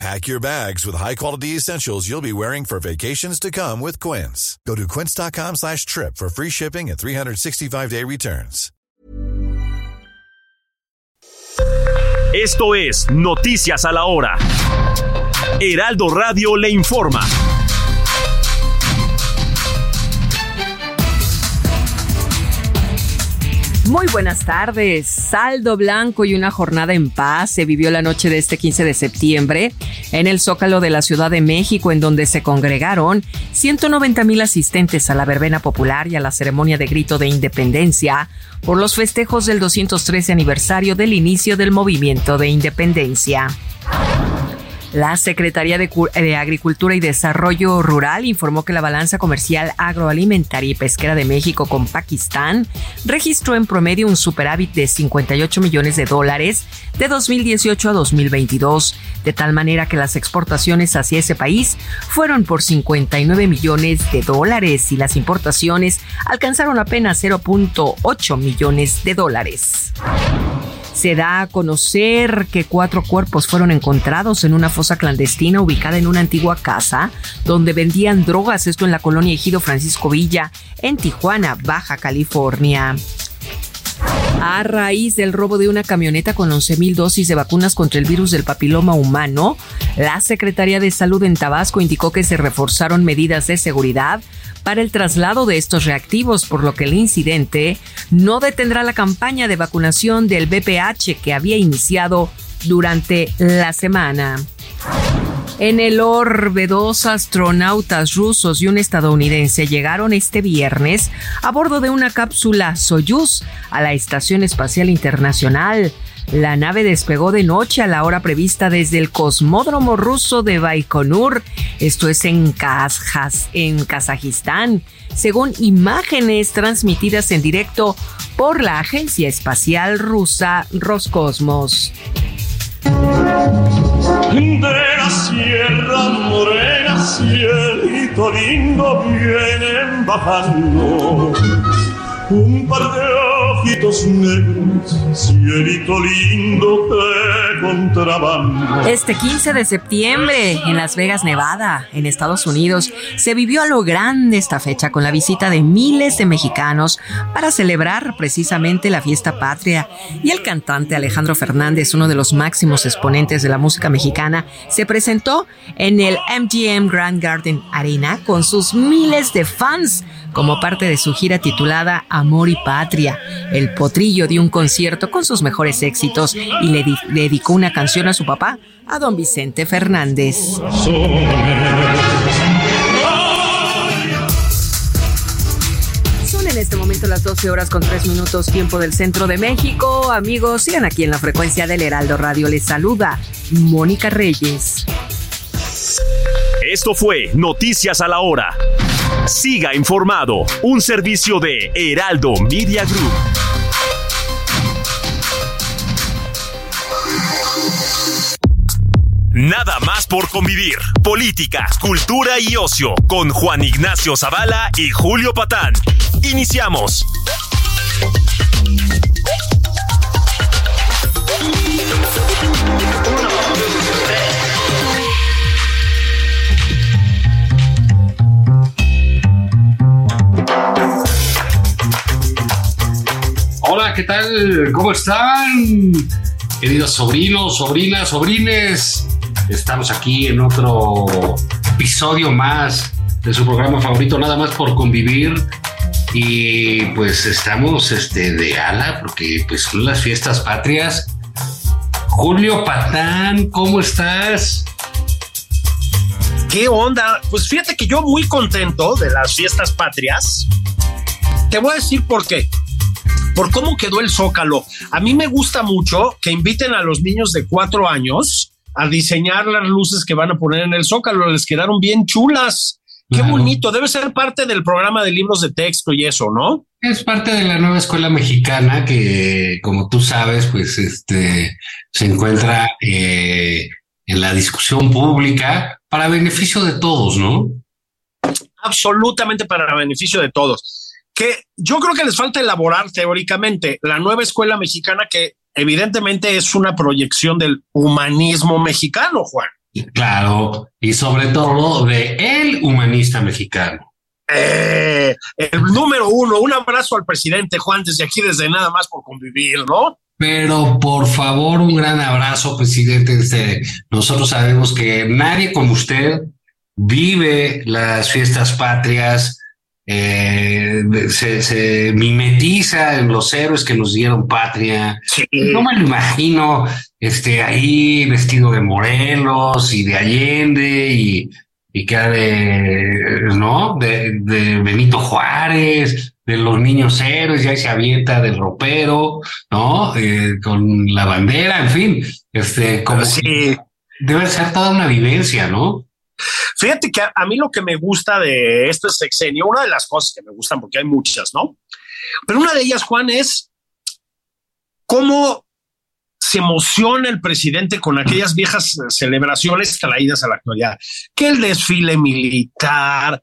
Pack your bags with high-quality essentials you'll be wearing for vacations to come with Quince. Go to quince.com slash trip for free shipping and 365-day returns. Esto es Noticias a la Hora. Heraldo Radio le informa. Muy buenas tardes. Saldo blanco y una jornada en paz se vivió la noche de este 15 de septiembre en el Zócalo de la Ciudad de México, en donde se congregaron 190 mil asistentes a la verbena popular y a la ceremonia de grito de independencia por los festejos del 213 aniversario del inicio del movimiento de independencia. La Secretaría de, Agricultura y Desarrollo Rural informó que la balanza comercial agroalimentaria y pesquera de México con Pakistán registró en promedio un superávit de 58 millones de dólares de 2018 a 2022, de tal manera que las exportaciones hacia ese país fueron por 59 millones de dólares y las importaciones alcanzaron apenas 0.8 millones de dólares. Se da a conocer que cuatro cuerpos fueron encontrados en una fosa clandestina ubicada en una antigua casa donde vendían drogas, esto en la colonia Ejido Francisco Villa, en Tijuana, Baja California. A raíz del robo de una camioneta con 11.000 dosis de vacunas contra el virus del papiloma humano, la Secretaría de Salud en Tabasco indicó que se reforzaron medidas de seguridad para el traslado de estos reactivos, por lo que el incidente no detendrá la campaña de vacunación del BPH que había iniciado durante la semana. En el orbe, dos astronautas rusos y un estadounidense llegaron este viernes a bordo de una cápsula Soyuz a la Estación Espacial Internacional. La nave despegó de noche a la hora prevista desde el cosmódromo ruso de Baikonur, esto es en, en Kazajistán, según imágenes transmitidas en directo por la agencia espacial rusa Roscosmos. De la sierra morena, cielito lindo, vienen bajando. Un par de ojitos negros, cielito lindo Este 15 de septiembre, en Las Vegas, Nevada, en Estados Unidos, se vivió a lo grande esta fecha con la visita de miles de mexicanos para celebrar precisamente la fiesta patria. Y el cantante Alejandro Fernández, uno de los máximos exponentes de la música mexicana, se presentó en el MGM Grand Garden Arena con sus miles de fans como parte de su gira titulada Amor y Patria. El potrillo dio un concierto con sus mejores éxitos y le, dedicó una canción a su papá, a don Vicente Fernández. Son en este momento las 12 horas con 3 minutos tiempo del centro de México. Amigos, sigan aquí en la frecuencia del Heraldo Radio. Les saluda Mónica Reyes. Esto fue Noticias a la Hora. Siga informado, un servicio de Heraldo Media Group. Nada más por convivir. Política, cultura y ocio con Juan Ignacio Zavala y Julio Patán. Iniciamos. Hola, ¿qué tal? ¿Cómo están? Queridos sobrinos, sobrinas, sobrines. Estamos aquí en otro episodio más de su programa favorito, nada más por convivir. Y pues estamos este, de ala porque pues son las fiestas patrias. Julio Patán, ¿cómo estás? ¿Qué onda? Pues fíjate que yo muy contento de las fiestas patrias. Te voy a decir por qué por cómo quedó el zócalo. A mí me gusta mucho que inviten a los niños de cuatro años a diseñar las luces que van a poner en el zócalo. Les quedaron bien chulas. Qué bonito. Debe ser parte del programa de libros de texto y eso, ¿no? Es parte de la nueva escuela mexicana que, como tú sabes, pues este se encuentra eh, en la discusión pública para beneficio de todos, ¿no? Absolutamente para beneficio de todos. Que yo creo que les falta elaborar teóricamente la nueva escuela mexicana que evidentemente es una proyección del humanismo mexicano, Juan. Claro, y sobre todo de el humanista mexicano. Eh, el número uno, un abrazo al presidente Juan desde aquí, desde nada más por convivir, ¿no? Pero por favor, un gran abrazo, presidente. Este, nosotros sabemos que nadie como usted vive las fiestas patrias, eh, se, se, mimetiza en los héroes que nos dieron patria. Sí. No me lo imagino este, ahí vestido de Morelos y de Allende y, y que de, ¿no? De, de, Benito Juárez, de los niños héroes, ya se avienta del ropero, ¿no? Eh, con la bandera, en fin, este, como sí. debe ser toda una vivencia, ¿no? Fíjate que a, a, mí lo que me gusta de este sexenio, una de las cosas que me gustan, porque hay muchas, ¿no? Pero una de ellas, Juan, es cómo se emociona el presidente con aquellas viejas celebraciones traídas a la actualidad, que el desfile militar,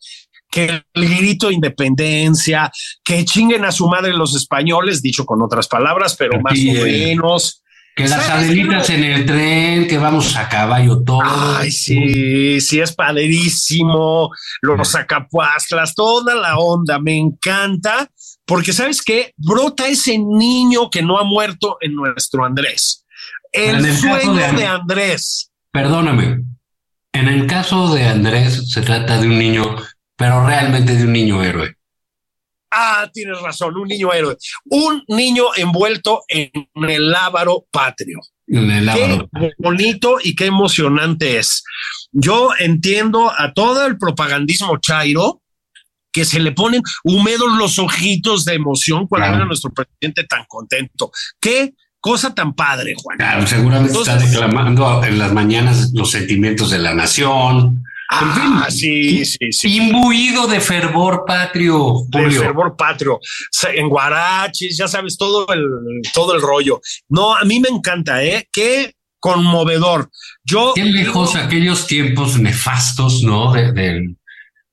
que el grito de independencia, que chinguen a su madre los españoles, dicho con otras palabras, pero más o menos. Que las ¿Sabes? adelitas en el tren, que vamos a caballo todo. Ay, sí, sí, es padrísimo. Los sacapuastlas, toda la onda, me encanta, porque sabes qué, brota ese niño que no ha muerto en nuestro Andrés. El, sueño de- de Andrés. Perdóname. En el caso de Andrés se trata de un niño, pero realmente de un niño héroe. Ah, tienes razón, un niño héroe. Un niño envuelto en el lábaro patrio. En el lábaro. Qué bonito y qué emocionante es. Yo entiendo a todo el propagandismo chairo que se le ponen húmedos los ojitos de emoción cuando Claro. ven a nuestro presidente tan contento. Qué cosa tan padre, Juan. Claro, seguramente Entonces- está declamando en las mañanas los sentimientos de la nación. Ah, sí, sí, sí. Imbuido de fervor patrio, de Julio. fervor patrio, en guaraches, ya sabes, todo el, todo el rollo. No, a mí me encanta, ¿eh? Qué conmovedor. Yo. Qué lejos aquellos tiempos nefastos, ¿no? De- del-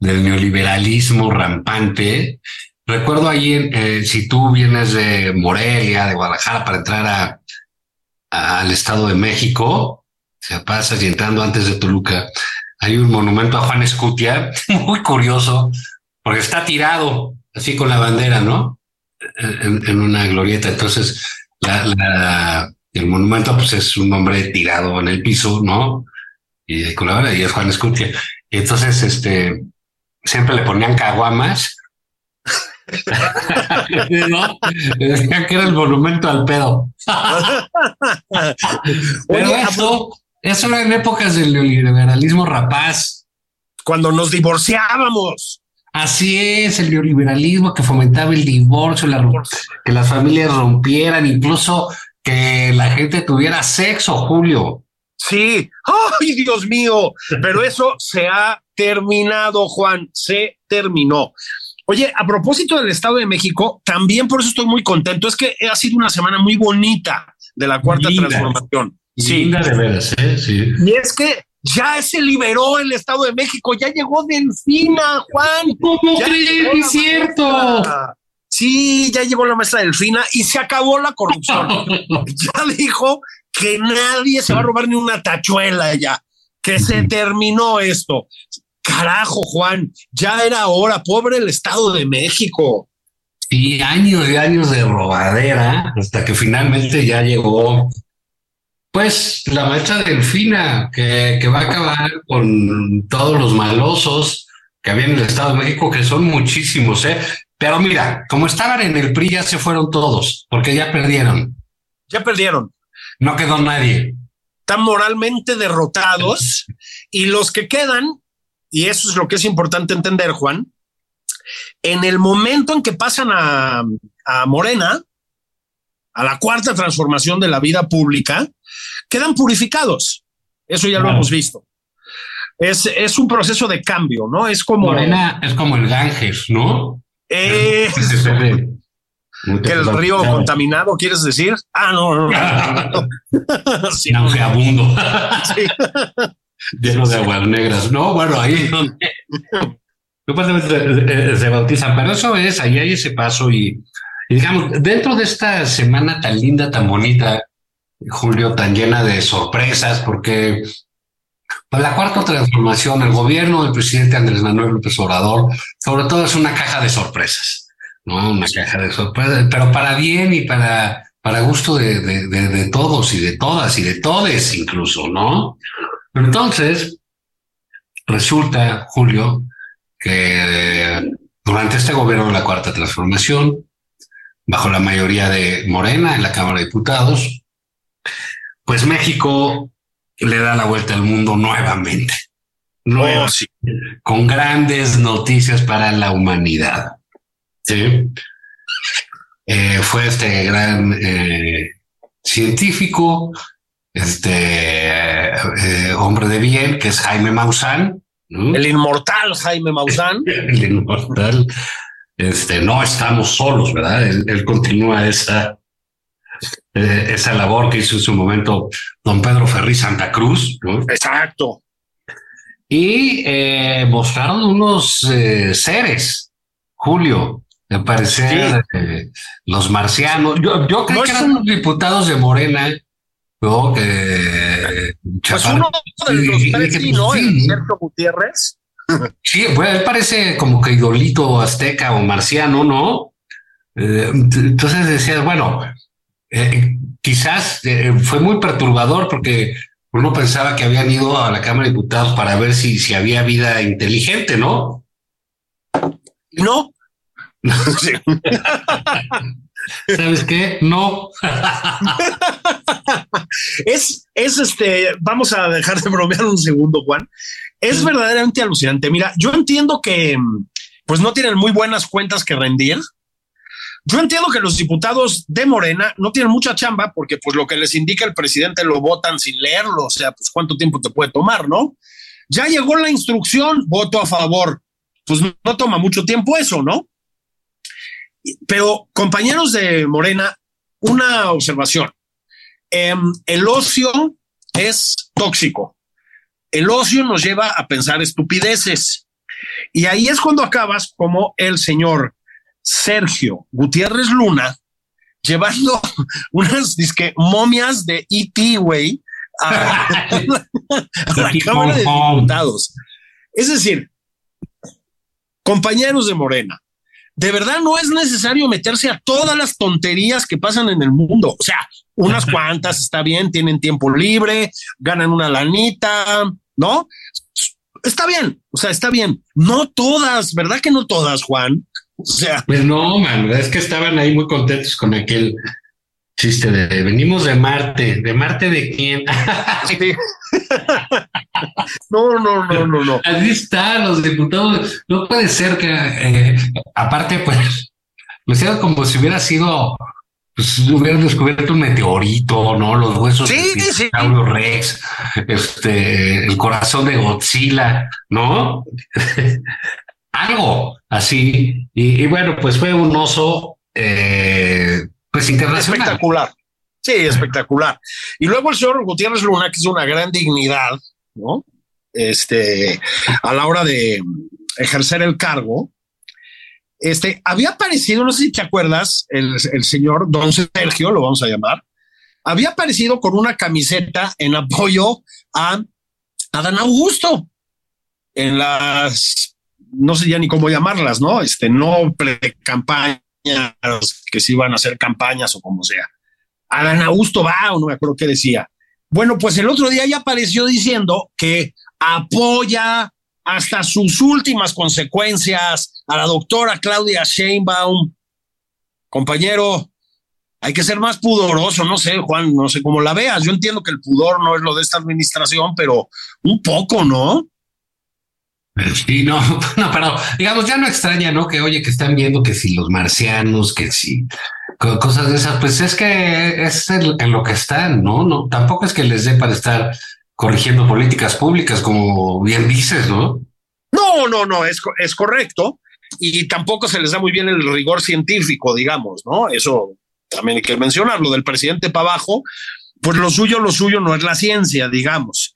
del neoliberalismo rampante. Recuerdo ahí, eh, si tú vienes de Morelia, de Guadalajara, para entrar a, al Estado de México, se pasas y entrando antes de Toluca, hay un monumento a Juan Escutia, muy curioso, porque está tirado así con la bandera, ¿no? En, en una glorieta. Entonces, la, la- el monumento pues es un hombre tirado en el piso, ¿no? Y con la bandera, y es Juan Escutia. Y entonces, este, siempre le ponían caguamas. ¿no? Decían que era el monumento al pedo. Pero Oye, eso, eso era en épocas del neoliberalismo rapaz. cuando nos divorciábamos. Así es, el neoliberalismo que fomentaba el divorcio, la, que las familias rompieran, incluso que la gente tuviera sexo, Julio. Sí, ay, Dios mío, pero eso se ha terminado, Juan, se terminó. Oye, a propósito del Estado de México, también por eso estoy muy contento. Es que ha sido una semana muy bonita de la cuarta Linda. transformación. Sí, Linda de veras, ¿eh? Sí. y es que ya se liberó el Estado de México, ya llegó Delfina, Juan. ¿Cómo Ya crees? Es cierto. maestra. Sí, ya llegó la maestra Delfina y se acabó la corrupción. ya dijo que nadie se va a robar ni una tachuela ya, que se terminó esto. Carajo, Juan, ya era hora, pobre el Estado de México. Y años y años de robadera hasta que finalmente ya llegó, pues, la maestra Delfina, que, que va a acabar con todos los malosos que había en el Estado de México, que son muchísimos, ¿eh? Pero mira, como estaban en el PRI, ya se fueron todos, porque ya perdieron. Ya perdieron, No quedó nadie. están moralmente derrotados y los que quedan, y eso es lo que es importante entender, Juan, en el momento en que pasan a, a Morena, a la cuarta transformación de la vida pública, quedan purificados. Eso ya lo hemos visto. Es, es un proceso de cambio, ¿no? Es como... Morena es como el Ganges, ¿no? Eh, que el río contaminado, ¿quieres decir? Ah, no, no, no. sí. Nauseabundo. sí. Lleno de aguas negras. No, bueno, ahí donde se bautizan, pero eso es, ahí hay ese paso y, y digamos, dentro de esta semana tan linda, tan bonita, Julio, tan llena de sorpresas, porque pues, la cuarta transformación, el gobierno del presidente Andrés Manuel López Obrador, sobre todo es una caja de sorpresas, ¿no? Una caja de sorpresas, pero para bien y para, para gusto de, de, de, todos y de todas y de todes incluso, ¿no? Entonces, resulta, Julio, que durante este gobierno de la cuarta transformación, bajo la mayoría de Morena en la Cámara de Diputados, pues México le da la vuelta al mundo nuevamente. Oh, con grandes noticias para la humanidad. ¿sí? Eh, fue este gran eh, científico, este eh, hombre de bien, que es Jaime Maussan. El inmortal Jaime Maussan. el inmortal. Este, no estamos solos, ¿verdad? él continúa esa, eh, esa labor que hizo en su momento don Pedro Ferri Santa Cruz. Exacto. Y eh, mostraron unos eh, seres, Julio, de parecer los marcianos. Yo, yo creo que eran los diputados de Morena. ¿no? Que, pues uno de los tres, ¿no? Gutiérrez. Sí, bueno, él parece como que idolito azteca o marciano, ¿no? entonces decías, bueno, eh, quizás eh, fue muy perturbador porque uno pensaba que habían ido a la Cámara de Diputados para ver si, si había vida inteligente, ¿no? No. ¿Sabes qué? No. es, es este, vamos a dejar de bromear un segundo, Juan. Es verdaderamente alucinante. Mira, yo entiendo que pues no tienen muy buenas cuentas que rendir, yo entiendo que los diputados de Morena no tienen mucha chamba porque pues lo que les indica el presidente lo votan sin leerlo, o sea, pues cuánto tiempo te puede tomar, ¿no? Ya llegó la instrucción, voto a favor. Pues no toma mucho tiempo eso, ¿no? Pero compañeros de Morena, una observación. Em, el ocio es tóxico. El ocio nos lleva a pensar estupideces. Y ahí es cuando acabas como el señor Sergio Gutiérrez Luna llevando unas disque momias de E.T., güey, a, la Cámara de Diputados. Es decir, compañeros de Morena, de verdad no es necesario meterse a todas las tonterías que pasan en el mundo. O sea, unas cuantas está bien, tienen tiempo libre, ganan una lanita, ¿no? Está bien, o sea, está bien. No todas, ¿verdad que no todas, Juan? O sea. Pues no, man, es que estaban ahí muy contentos con aquel chiste de venimos de Marte. ¿De Marte de quién? no, no, no, no, no. Así están los diputados. No puede ser que, eh, aparte, pues, lo sea como si hubiera sido pues hubieran descubierto un meteorito, ¿no? Los huesos sí, de sí. Rex, este, el corazón de Godzilla, ¿no? algo así. Y, bueno, pues fue un oso, eh, pues. Espectacular. Sí, espectacular. Y luego el señor Gutiérrez Luna, que es una gran dignidad, ¿no? Este, a la hora de ejercer el cargo, este, había aparecido, no sé si te acuerdas, el, el señor Don Sergio, lo vamos a llamar, había aparecido con una camiseta en apoyo a Adán Augusto en las no sé ya ni cómo llamarlas, ¿no? Este, no pre-campañas, que si iban a hacer campañas o como sea. Adán Augusto va, o no me acuerdo qué decía. Bueno, pues el otro día ya apareció diciendo que apoya hasta sus últimas consecuencias a la doctora Claudia Sheinbaum. Compañero, hay que ser más pudoroso, no sé, Juan, no sé cómo la veas. Yo entiendo que el pudor no es lo de esta administración, pero un poco, ¿no? Sí, no, no, pero digamos, ya no extraña, ¿no? Que oye, que están viendo que si los marcianos, que si cosas de esas, pues es que es en lo que están, ¿no? No, tampoco es que les dé para estar corrigiendo políticas públicas, como bien dices, ¿no? No, no, no, es, es correcto. y tampoco se les da muy bien el rigor científico, digamos, ¿no? Eso también hay que mencionarlo, del presidente para abajo, pues lo suyo, lo suyo no es la ciencia, digamos.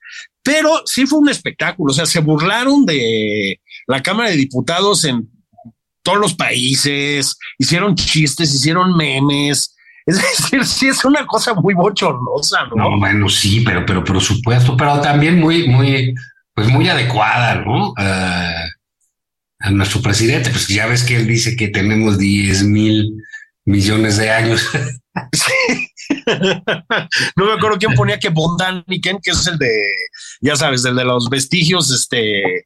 Pero sí fue un espectáculo, o sea, se burlaron de la Cámara de Diputados en todos los países, hicieron chistes, hicieron memes. Es decir, sí es una cosa muy bochornosa, ¿no? No, bueno, sí, pero, pero por supuesto, pero también muy, muy, pues muy adecuada, ¿no? Uh, a nuestro presidente, pues ya ves que él dice que tenemos 10 mil millones de años. Sí. no me acuerdo quién ponía que Bondaniken, que es el de, ya sabes, el de los vestigios este,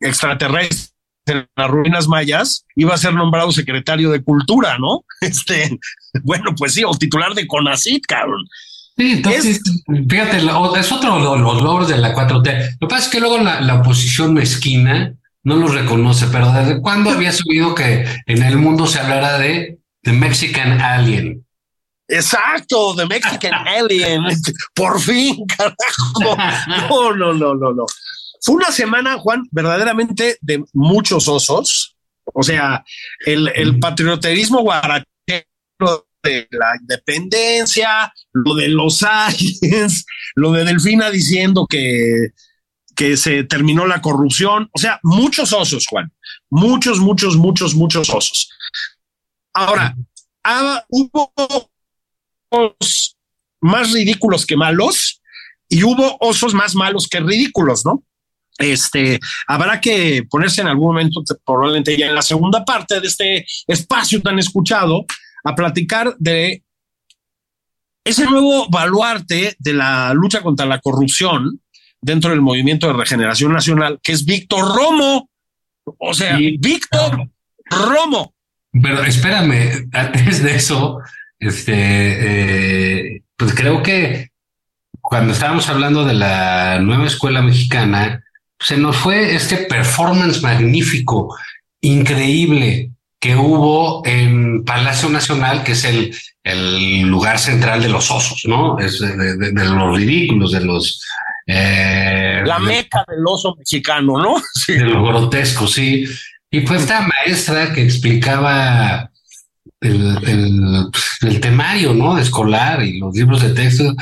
extraterrestres en las ruinas mayas, iba a ser nombrado secretario de Cultura, ¿no? Este, bueno, pues sí, o titular de CONACIT, cabrón. Sí, entonces, fíjate, es otro de los logros de la 4T. Lo que pasa es que luego la, la oposición mezquina no lo reconoce, pero ¿desde cuándo había subido que en el mundo se hablara de The Mexican Alien? Exacto, The Mexican Alien. Por fin, carajo. No, no, no, no, no. Fue una semana, Juan, verdaderamente de muchos osos. O sea, el, el patrioterismo guarachero de la independencia, lo de los aliens, lo de Delfina diciendo que, que se terminó la corrupción. O sea, muchos osos, Juan. Muchos, muchos, muchos, muchos osos. Ahora, ah, hubo más ridículos que malos y hubo osos más malos que ridículos, ¿no? Este, habrá que ponerse en algún momento, probablemente ya en la segunda parte de este espacio tan escuchado, a platicar de ese nuevo baluarte de la lucha contra la corrupción dentro del movimiento de regeneración nacional, que es Víctor Romo. O sea, Víctor Romo. Pero espérame, antes de eso, este, eh, pues creo que cuando estábamos hablando de la nueva escuela mexicana, se nos fue este performance magnífico, increíble que hubo en Palacio Nacional, que es el, el lugar central de los osos, ¿no? Es de, de, de los ridículos, de los... Eh, la meca del oso mexicano, ¿no? Sí. De lo grotesco, sí. Y pues esta maestra que explicaba el, el, el, temario, ¿no? Escolar y los libros de texto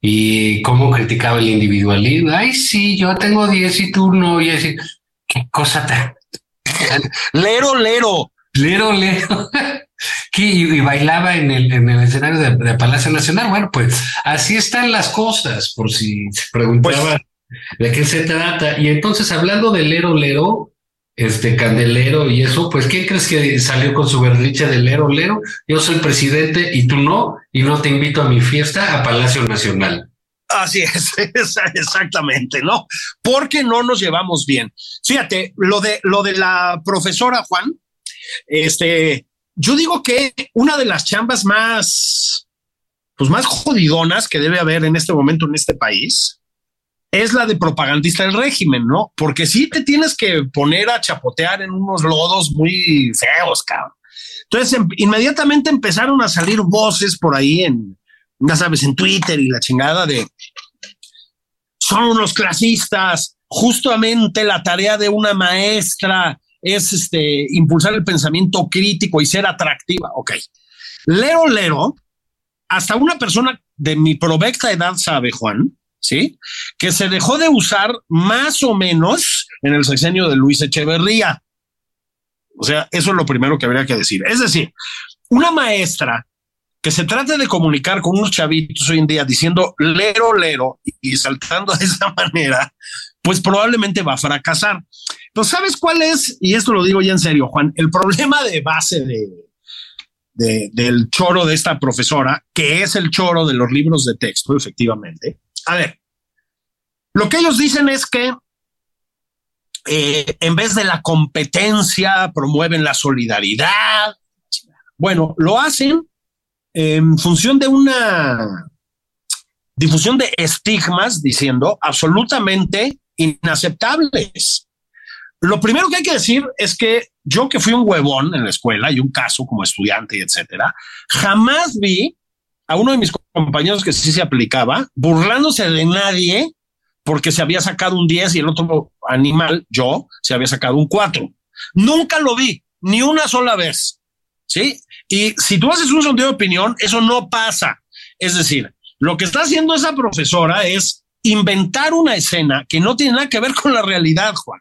y cómo criticaba el individualismo. Ay, sí, yo tengo 10 y tú no. Y así, qué cosa tan. lero, lero. Lero, lero. y, bailaba en el, en el escenario de, de, Palacio Nacional. Bueno, pues así están las cosas, por si se preguntaba pues, de qué se trata. Y entonces, hablando de lero, lero, este candelero y eso, pues ¿quién crees que salió con su berriche de lero, lero? Yo soy presidente y tú no, y no te invito a mi fiesta a Palacio Nacional. Así es, exactamente, ¿no? Porque no nos llevamos bien. Fíjate, lo de lo de la profesora Juan, este, yo digo que una de las chambas más, pues más jodidonas que debe haber en este momento en este país es la de propagandista del régimen, ¿no? Porque sí te tienes que poner a chapotear en unos lodos muy feos, cabrón. Entonces, em, inmediatamente empezaron a salir voces por ahí en, ya sabes, en Twitter y la chingada de son unos clasistas. Justamente la tarea de una maestra es este impulsar el pensamiento crítico y ser atractiva. Ok. Lero, lero, hasta una persona de mi provecta edad sabe, Juan, ¿sí? Que se dejó de usar más o menos en el sexenio de Luis Echeverría. O sea, eso es lo primero que habría que decir. Es decir, una maestra que se trate de comunicar con unos chavitos hoy en día diciendo lero, lero y saltando de esa manera, pues probablemente va a fracasar. Pero ¿sabes cuál es? Y esto lo digo ya en serio, Juan, el problema de base de, del choro de esta profesora, que es el choro de los libros de texto, efectivamente, a ver, lo que ellos dicen es que eh, en vez de la competencia promueven la solidaridad. Bueno, lo hacen en función de una difusión de estigmas, diciendo absolutamente inaceptables. Lo primero que hay que decir es que yo que fui un huevón en la escuela y un caso como estudiante y etcétera, jamás vi a uno de mis compañeros que sí se aplicaba, burlándose de nadie porque se había sacado un 10 y el otro animal, yo, se había sacado un 4. Nunca lo vi. ni una sola vez. ¿Sí? Y si tú haces un sondeo de opinión, eso no pasa. Es decir, lo que está haciendo esa profesora es inventar una escena que no tiene nada que ver con la realidad, Juan.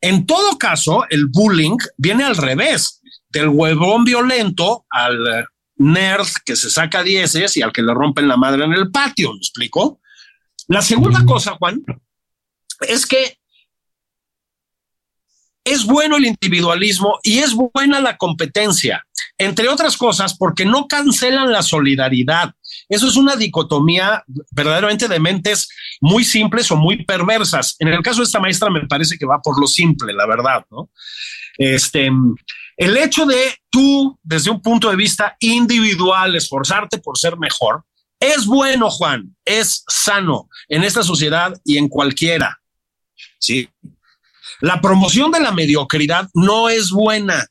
En todo caso, el bullying viene al revés, del huevón violento al nerd que se saca dieces y al que le rompen la madre en el patio, ¿me explico? La segunda cosa, Juan, es que es bueno el individualismo y es buena la competencia, entre otras cosas porque no cancelan la solidaridad. Eso es una dicotomía verdaderamente de mentes muy simples o muy perversas. En el caso de esta maestra me parece que va por lo simple, la verdad, ¿no? Este, el hecho de tú, desde un punto de vista individual, esforzarte por ser mejor, es bueno, Juan, es sano en esta sociedad y en cualquiera. Sí. La promoción de la mediocridad no es buena.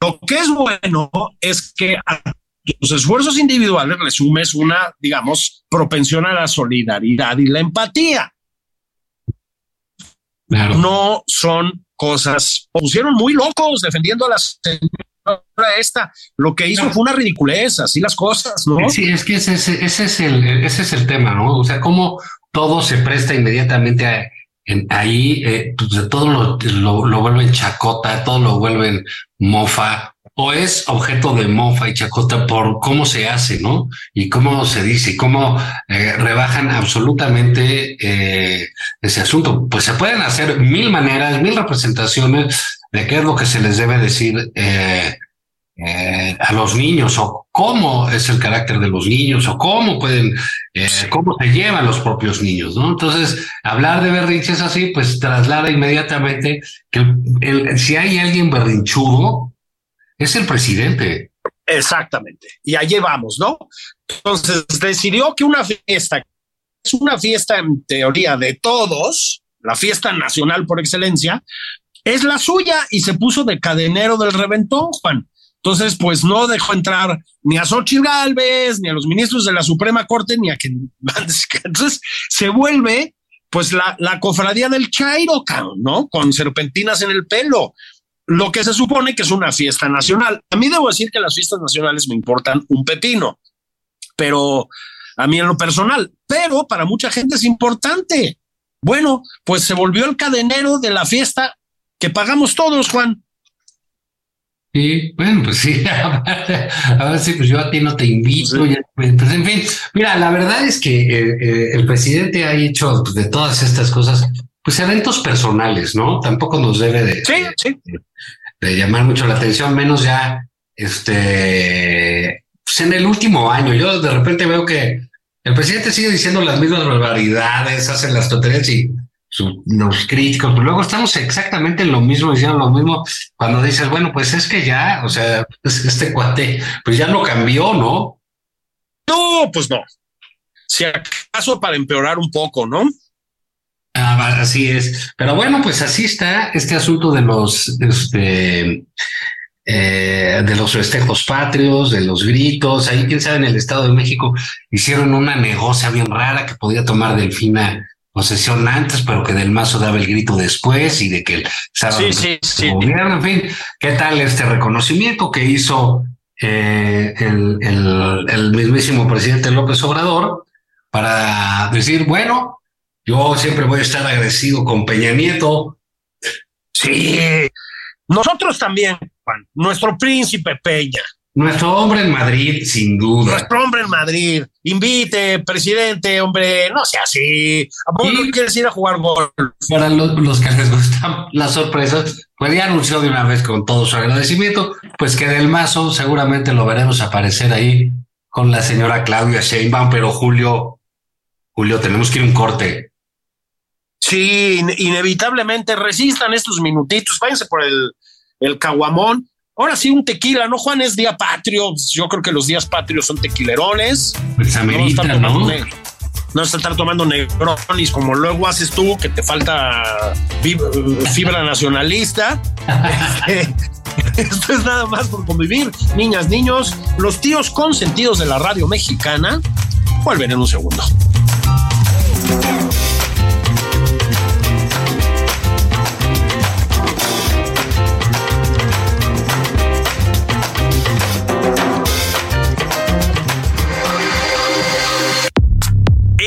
Lo que es bueno es que a los esfuerzos individuales resumes una, digamos, propensión a la solidaridad y la empatía. No son cosas. Pusieron muy locos defendiendo a la señora esta. Lo que hizo fue una ridiculez, así las cosas, ¿no? Sí, es que ese, ese, es el, ese es el tema, ¿no? O sea, cómo todo se presta inmediatamente a, ahí, eh, pues, todo lo, lo, lo vuelven chacota, todo lo vuelven mofa, o es objeto de mofa y chacota por cómo se hace, ¿no? Y cómo se dice, y cómo eh, rebajan absolutamente eh, ese asunto. Pues se pueden hacer mil maneras, mil representaciones de qué es lo que se les debe decir eh, a los niños o cómo es el carácter de los niños o cómo pueden, cómo se llevan los propios niños, ¿no? Entonces, hablar de berrinches así, pues traslada inmediatamente que si hay alguien berrinchudo, es el presidente. Exactamente. Y allí vamos, ¿no? Entonces decidió que una fiesta es una fiesta en teoría de todos, la fiesta nacional por excelencia, es la suya y se puso de cadenero del reventón, Juan. Entonces, pues no dejó entrar ni a Xochitl Galvez, ni a los ministros de la Suprema Corte, ni a quien. Entonces se vuelve, pues, la, la cofradía del Chairo, ¿no? Con serpentinas en el pelo lo que se supone que es una fiesta nacional. A mí debo decir que las fiestas nacionales me importan un pepino, pero a mí en lo personal, pero para mucha gente es importante. Bueno, pues se volvió el cadenero de la fiesta que pagamos todos, Juan. Sí, bueno, pues sí, a ver si pues yo a ti no te invito. pues en fin, mira, la verdad es que eh, eh, el presidente ha hecho de todas estas cosas pues eventos personales, ¿no? Tampoco nos debe de, de, llamar mucho la atención, menos ya, este, pues en el último año. Yo de repente veo que el presidente sigue diciendo las mismas barbaridades, hace las tonterías y los críticos, pero luego estamos exactamente en lo mismo, diciendo lo mismo, cuando dices, bueno, pues es que ya, o sea, pues este cuate, pues ya no cambió, ¿no? No, pues no. Si acaso para empeorar un poco, ¿no? Ah, así es. Pero bueno, pues así está este asunto de los, este, eh, de los festejos patrios, de los gritos. Ahí, quién sabe, en el Estado de México hicieron una negocia bien rara que podía tomar Delfina posesión antes, pero que Del Mazo daba el grito después y de que el sí, sí, sí. gobierno, en fin, ¿qué tal este reconocimiento que hizo eh, el, el, el mismísimo presidente López Obrador para decir, bueno, yo siempre voy a estar agradecido con Peña Nieto. Sí, nosotros también, Juan, nuestro príncipe Peña. Nuestro hombre en Madrid, sin duda. Nuestro hombre en Madrid. Invite, presidente, hombre, no sea así. ¿A poco no quieres ir a jugar golf? Para los, que les gustan las sorpresas, pues ya anunció de una vez con todo su agradecimiento, pues que del mazo seguramente lo veremos aparecer ahí con la señora Claudia Sheinbaum, pero Julio, Julio, tenemos que ir un corte. Sí, inevitablemente resistan estos minutitos, váyanse por el, el caguamón. Ahora sí, un tequila, ¿no, Juan? Es día patrio. Yo creo que los días patrios son tequilerones. Pues amerita, no, ¿no? no es estar tomando negronis como luego haces tú, que te falta fibra nacionalista. Este, esto es nada más por convivir. Niñas, niños, los tíos consentidos de la radio mexicana vuelven en un segundo.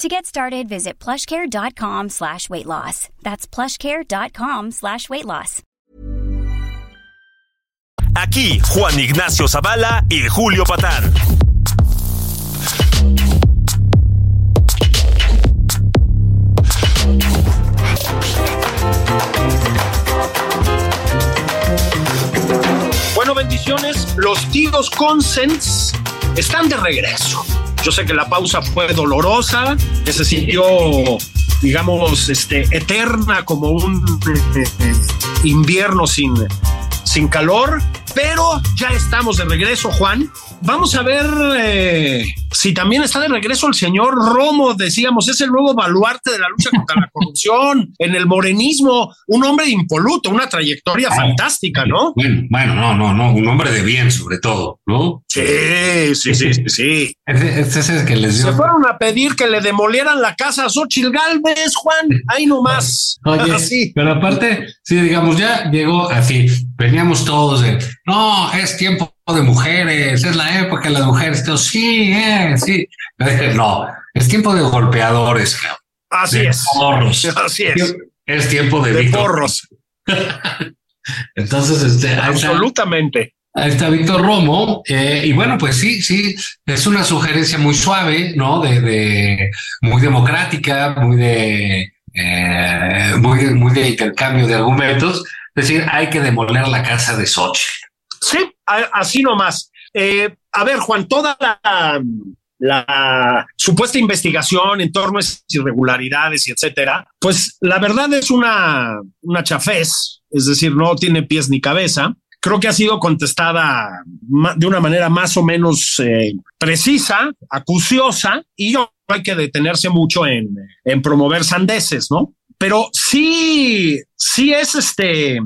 To get started, visit plushcare.com slash weight loss. That's plushcare.com slash weight loss. Aquí Juan Ignacio Zavala y Julio Patán. Bueno, bendiciones. Los tíos Consens están de regreso. Yo sé que la pausa fue dolorosa, que se sintió, digamos, este, eterna como un eh, eh, invierno sin, sin calor, pero ya estamos de regreso, Juan. Vamos a ver eh, si también está de regreso el señor Romo, decíamos, es el nuevo baluarte de la lucha contra la corrupción, en el morenismo, un hombre impoluto, una trayectoria fantástica, ¿no? Bueno, bueno, no, no, no, un hombre de bien sobre todo, ¿no? Sí, sí, sí, sí, sí. Este, este es el que les Se dio. fueron a pedir que le demolieran la casa a Xochitl Galvez, Juan, ahí nomás. Oye, Así. pero aparte, sí, digamos, ya llegó así, veníamos todos de, no, es tiempo de mujeres, es la época de las mujeres, Todo, sí, eh, sí. Yo dije, no, es tiempo de golpeadores, cabrón, Así de es. porros. Así es. Es tiempo de, De porros. Entonces, este, ahí está. Absolutamente. Ahí está Víctor Romo. eh, y bueno, pues sí, sí, es una sugerencia muy suave, ¿no? De, de muy democrática, muy de, eh, muy, de- muy de intercambio de argumentos. Es decir, hay que demoler la casa de Sochi. Sí, así nomás. Eh, a ver, Juan, toda la, supuesta investigación en torno a irregularidades y etcétera, pues la verdad es una, una chafez, es decir, no tiene pies ni cabeza. Creo que ha sido contestada de una manera más o menos eh, precisa, acuciosa, y yo hay que detenerse mucho en, en promover sandeces, ¿no? Pero sí, sí es este,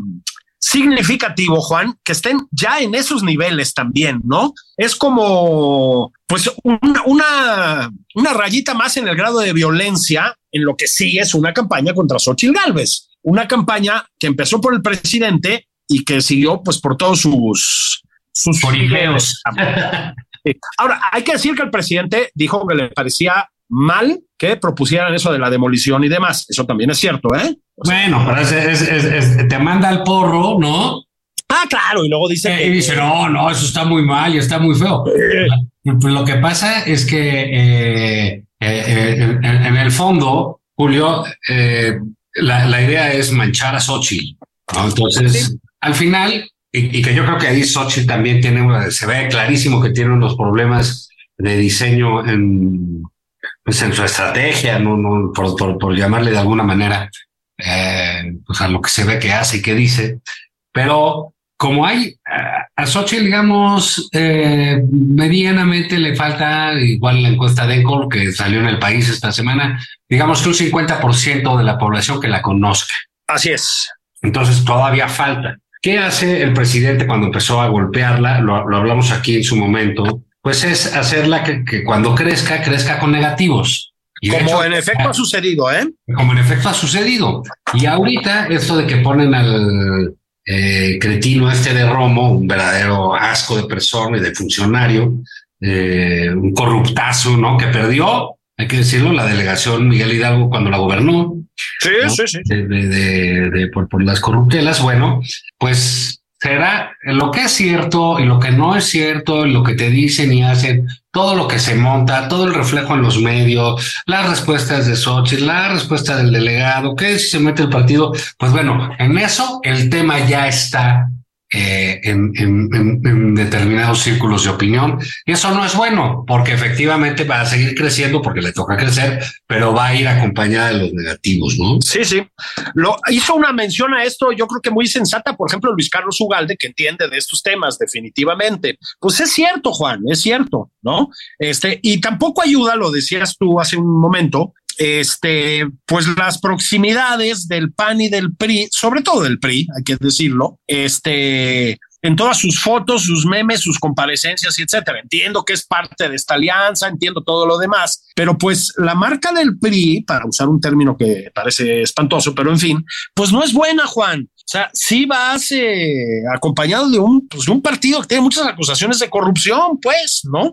significativo, Juan, que estén ya en esos niveles también, ¿no? Es como, pues, un- una, una rayita más en el grado de violencia en lo que sí es una campaña contra Xochitl Galvez. Una campaña que empezó por el presidente y que siguió, pues, por todos sus... sus. Ahora, hay que decir que el presidente dijo que le parecía mal que propusieran eso de la demolición y demás. Eso también es cierto, ¿eh? Bueno, pero es, es- es- es- te manda al porro, ¿no? Ah, claro, y luego dice Eh, que- y dice, no, no, eso está muy mal y está muy feo. Pues lo que pasa es que eh, eh, eh, en, en el fondo, Julio, eh, la, la idea es manchar a Xochitl. ¿no? Entonces, al final, y, y que yo creo que ahí Xochitl también tiene, una- se ve clarísimo que tiene unos problemas de diseño en, pues en su estrategia, no, no, por, por, por llamarle de alguna manera, eh, pues a lo que se ve que hace y que dice. Pero como hay a, Xochitl, digamos, eh, medianamente le falta, igual la encuesta de Encol que salió en el país esta semana, digamos que un 50% de la población que la conozca. Así es. Entonces todavía falta. ¿Qué hace el presidente cuando empezó a golpearla? Lo, lo hablamos aquí en su momento. Pues es hacerla que, que cuando crezca, crezca con negativos. Y Como hecho, en efecto ha sucedido, ¿eh? como en efecto ha sucedido. Y ahorita esto de que ponen al eh, cretino este de Romo, un verdadero asco de persona y de funcionario, eh, un corruptazo, ¿no? Que perdió, hay que decirlo, la delegación Miguel Hidalgo cuando la gobernó Sí, ¿no? sí, sí. de, de- de- de- por, por las corruptelas, bueno, pues será lo que es cierto y lo que no es cierto, lo que te dicen y hacen, todo lo que se monta, todo el reflejo en los medios, las respuestas de Xochitl, la respuesta del delegado, que si se mete el partido, pues bueno, en eso el tema ya está eh, en, determinados círculos de opinión. Y eso no es bueno, porque efectivamente va a seguir creciendo porque le toca crecer, pero va a ir acompañada de los negativos, ¿no? Sí, sí. Hizo una mención a esto, yo creo que muy sensata, por ejemplo, Luis Carlos Ugalde, que entiende de estos temas definitivamente. Pues es cierto, Juan, es cierto, ¿no? Este, y tampoco ayuda, lo decías tú hace un momento, este, pues las proximidades del PAN y del PRI, sobre todo del PRI, hay que decirlo, este, en todas sus fotos, sus memes, sus comparecencias y etcétera. Entiendo que es parte de esta alianza, entiendo todo lo demás, pero pues la marca del PRI, para usar un término que parece espantoso, pero en fin, pues no es buena, Juan. O sea, sí vas acompañado de un, pues, de un partido que tiene muchas acusaciones de corrupción, pues, ¿no?